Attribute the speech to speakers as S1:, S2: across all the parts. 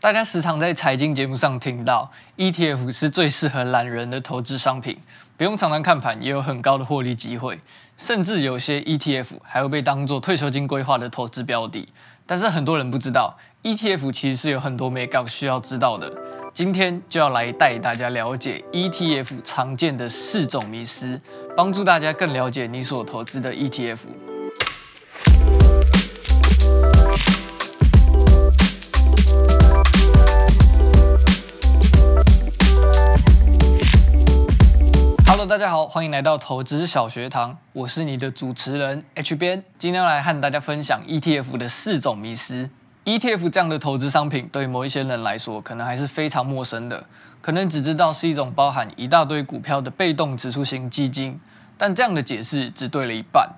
S1: 大家时常在财经节目上听到 ETF 是最适合懒人的投资商品，不用常常看盘，也有很高的获利机会，甚至有些 ETF 还会被当作退休金规划的投资标的。但是很多人不知道，ETF 其实是有很多眉角需要知道的。今天就要来带大家了解 ETF 常见的四种迷思，帮助大家更了解你所投资的 ETF。大家好，欢迎来到投资小学堂，我是你的主持人 H 编，今天来和大家分享 ETF 的四种迷思。ETF 这样的投资商品，对某一些人来说，可能还是非常陌生的，可能只知道是一种包含一大堆股票的被动指数型基金，但这样的解释只对了一半。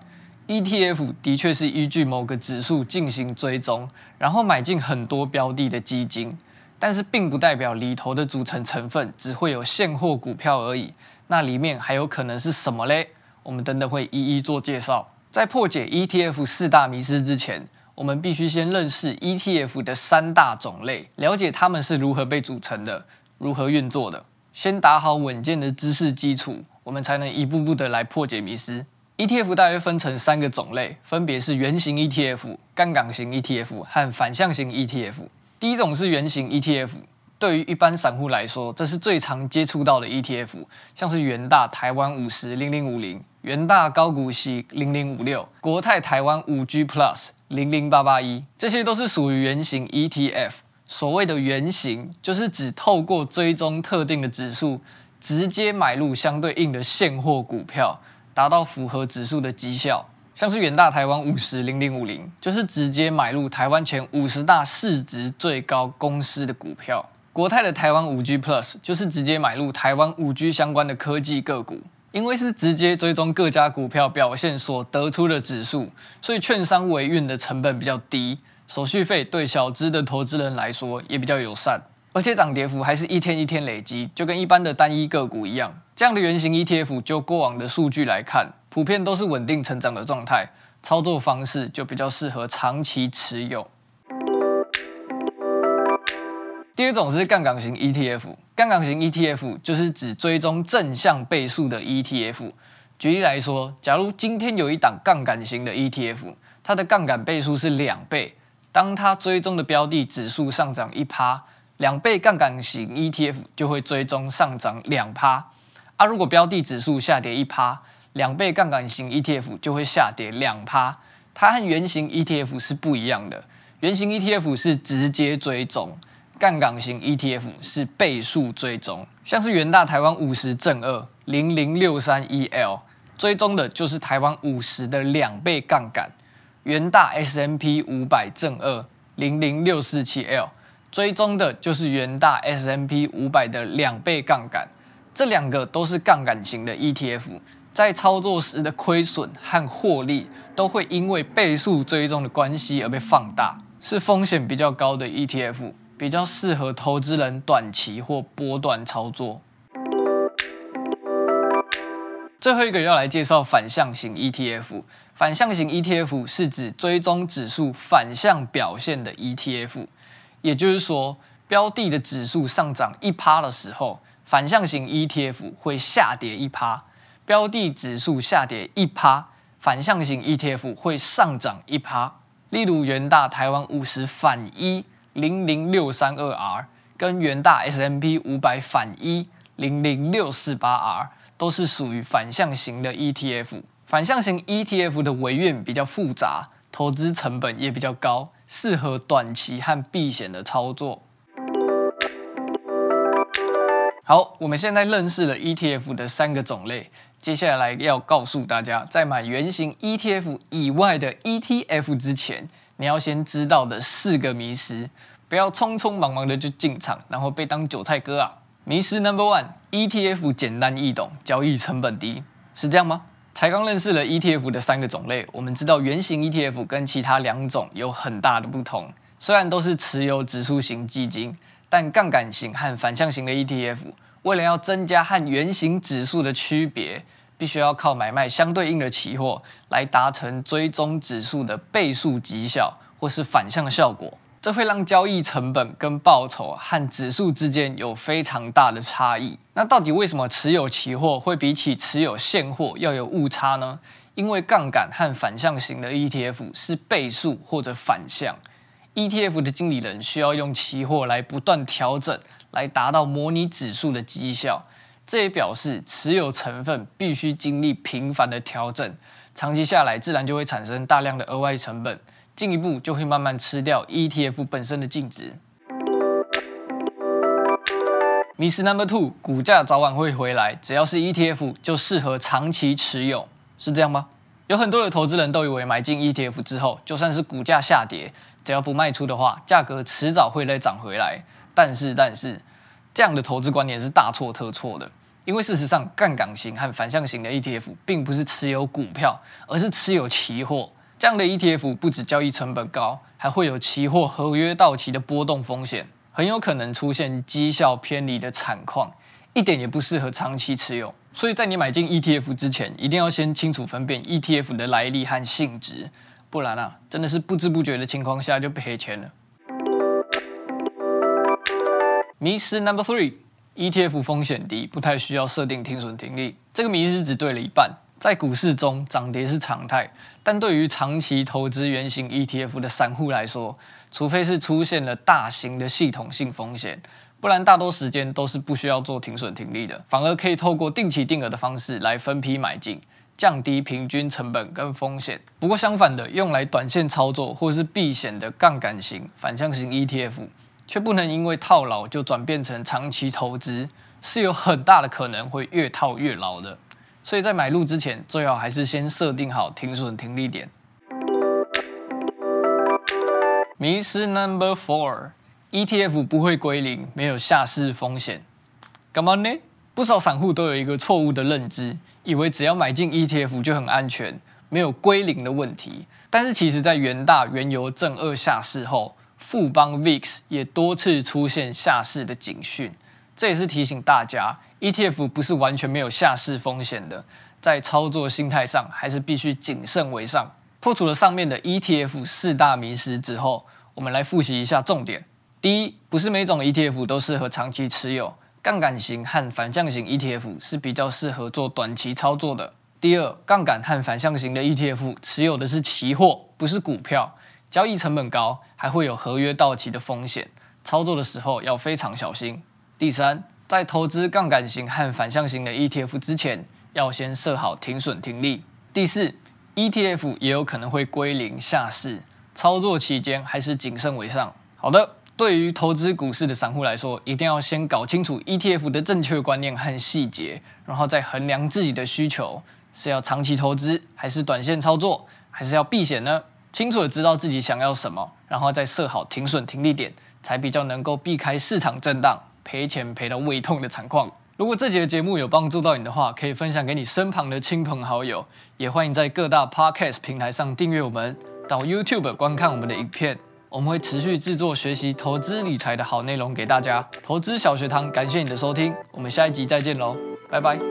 S1: ETF 的确是依据某个指数进行追踪，然后买进很多标的的基金，但是并不代表里头的组成成分只会有现货股票而已。那里面还有可能是什么嘞？我们等等会一一做介绍。在破解 ETF 四大迷失之前，我们必须先认识 ETF 的三大种类，了解它们是如何被组成的，如何运作的。先打好稳健的知识基础，我们才能一步步的来破解迷失。ETF 大约分成三个种类，分别是圆形 ETF、杠杆型 ETF 和反向型 ETF。第一种是圆形 ETF。对于一般散户来说，这是最常接触到的 ETF，像是元大台湾五十零零五零、元大高股息零零五六、国泰台湾五 G Plus 零零八八一，这些都是属于原型 ETF。所谓的原型，就是指透过追踪特定的指数，直接买入相对应的现货股票，达到符合指数的绩效。像是元大台湾五十零零五零，就是直接买入台湾前五十大市值最高公司的股票。国泰的台湾五 G Plus 就是直接买入台湾五 G 相关的科技个股，因为是直接追踪各家股票表现所得出的指数，所以券商维运的成本比较低，手续费对小资的投资人来说也比较友善，而且涨跌幅还是一天一天累积，就跟一般的单一个股一样。这样的原型 ETF 就过往的数据来看，普遍都是稳定成长的状态，操作方式就比较适合长期持有。第一种是杠杆型 ETF，杠杆型 ETF 就是指追踪正向倍数的 ETF。举例来说，假如今天有一档杠杆型的 ETF，它的杠杆倍数是两倍，当它追踪的标的指数上涨一趴，两倍杠杆型 ETF 就会追踪上涨两趴。啊、如果标的指数下跌一趴，两倍杠杆型 ETF 就会下跌两趴。它和原型 ETF 是不一样的，原型 ETF 是直接追踪。杠杆型 ETF 是倍数追踪，像是元大台湾五十正二零零六三 EL 追踪的就是台湾五十的两倍杠杆，元大 S M P 五百正二零零六四七 L 追踪的就是元大 S M P 五百的两倍杠杆，这两个都是杠杆型的 ETF，在操作时的亏损和获利都会因为倍数追踪的关系而被放大，是风险比较高的 ETF。比较适合投资人短期或波段操作。最后一个要来介绍反向型 ETF。反向型 ETF 是指追踪指数反向表现的 ETF，也就是说，标的的指数上涨一趴的时候，反向型 ETF 会下跌一趴；标的指数下跌一趴，反向型 ETF 会上涨一趴。例如，元大台湾五十反一。零零六三二 R 跟元大 S M P 五百反一零零六四八 R 都是属于反向型的 ETF。反向型 ETF 的违运比较复杂，投资成本也比较高，适合短期和避险的操作。好，我们现在认识了 ETF 的三个种类，接下来要告诉大家，在买原型 ETF 以外的 ETF 之前，你要先知道的四个迷失，不要匆匆忙忙的就进场，然后被当韭菜割啊！迷失 Number One：ETF 简单易懂，交易成本低，是这样吗？才刚认识了 ETF 的三个种类，我们知道原型 ETF 跟其他两种有很大的不同。虽然都是持有指数型基金，但杠杆型和反向型的 ETF，为了要增加和原型指数的区别。必须要靠买卖相对应的期货来达成追踪指数的倍数绩效或是反向效果。这会让交易成本跟报酬和指数之间有非常大的差异。那到底为什么持有期货会比起持有现货要有误差呢？因为杠杆和反向型的 ETF 是倍数或者反向，ETF 的经理人需要用期货来不断调整，来达到模拟指数的绩效。这也表示持有成分必须经历频繁的调整，长期下来自然就会产生大量的额外成本，进一步就会慢慢吃掉 ETF 本身的净值。迷思 Number Two，股价早晚会回来，只要是 ETF 就适合长期持有。是这样吗？有很多的投资人都以为买进 ETF 之后，就算是股价下跌，只要不卖出的话，价格迟早会再涨回来。但是，但是这样的投资观念是大错特错的。因为事实上，杠杆型和反向型的 ETF 并不是持有股票，而是持有期货。这样的 ETF 不止交易成本高，还会有期货合约到期的波动风险，很有可能出现绩效偏离的惨况，一点也不适合长期持有。所以在你买进 ETF 之前，一定要先清楚分辨 ETF 的来历和性质，不然啊，真的是不知不觉的情况下就赔钱了。迷失 Number Three：ETF 风险低，不太需要设定停损停利。这个迷失只对了一半。在股市中，涨跌是常态，但对于长期投资原型 ETF 的散户来说，除非是出现了大型的系统性风险。不然，大多时间都是不需要做停损停利的，反而可以透过定期定额的方式来分批买进，降低平均成本跟风险。不过相反的，用来短线操作或是避险的杠杆型、反向型 ETF，却不能因为套牢就转变成长期投资，是有很大的可能会越套越牢的。所以在买入之前，最好还是先设定好停损停利点。迷思 Number Four。ETF 不会归零，没有下市风险，干嘛呢？不少散户都有一个错误的认知，以为只要买进 ETF 就很安全，没有归零的问题。但是其实，在元大原油正二下市后，富邦 VIX 也多次出现下市的警讯。这也是提醒大家，ETF 不是完全没有下市风险的，在操作心态上还是必须谨慎为上。破除了上面的 ETF 四大迷思之后，我们来复习一下重点。第一，不是每种 ETF 都适合长期持有，杠杆型和反向型 ETF 是比较适合做短期操作的。第二，杠杆和反向型的 ETF 持有的是期货，不是股票，交易成本高，还会有合约到期的风险，操作的时候要非常小心。第三，在投资杠杆型和反向型的 ETF 之前，要先设好停损停利。第四，ETF 也有可能会归零下市，操作期间还是谨慎为上。好的。对于投资股市的散户来说，一定要先搞清楚 ETF 的正确观念和细节，然后再衡量自己的需求，是要长期投资，还是短线操作，还是要避险呢？清楚的知道自己想要什么，然后再设好停损停利点，才比较能够避开市场震荡，赔钱赔到胃痛的惨况。如果这集的节目有帮助到你的话，可以分享给你身旁的亲朋好友，也欢迎在各大 Podcast 平台上订阅我们，到 YouTube 观看我们的影片。我们会持续制作学习投资理财的好内容给大家。投资小学堂，感谢你的收听，我们下一集再见喽，拜拜。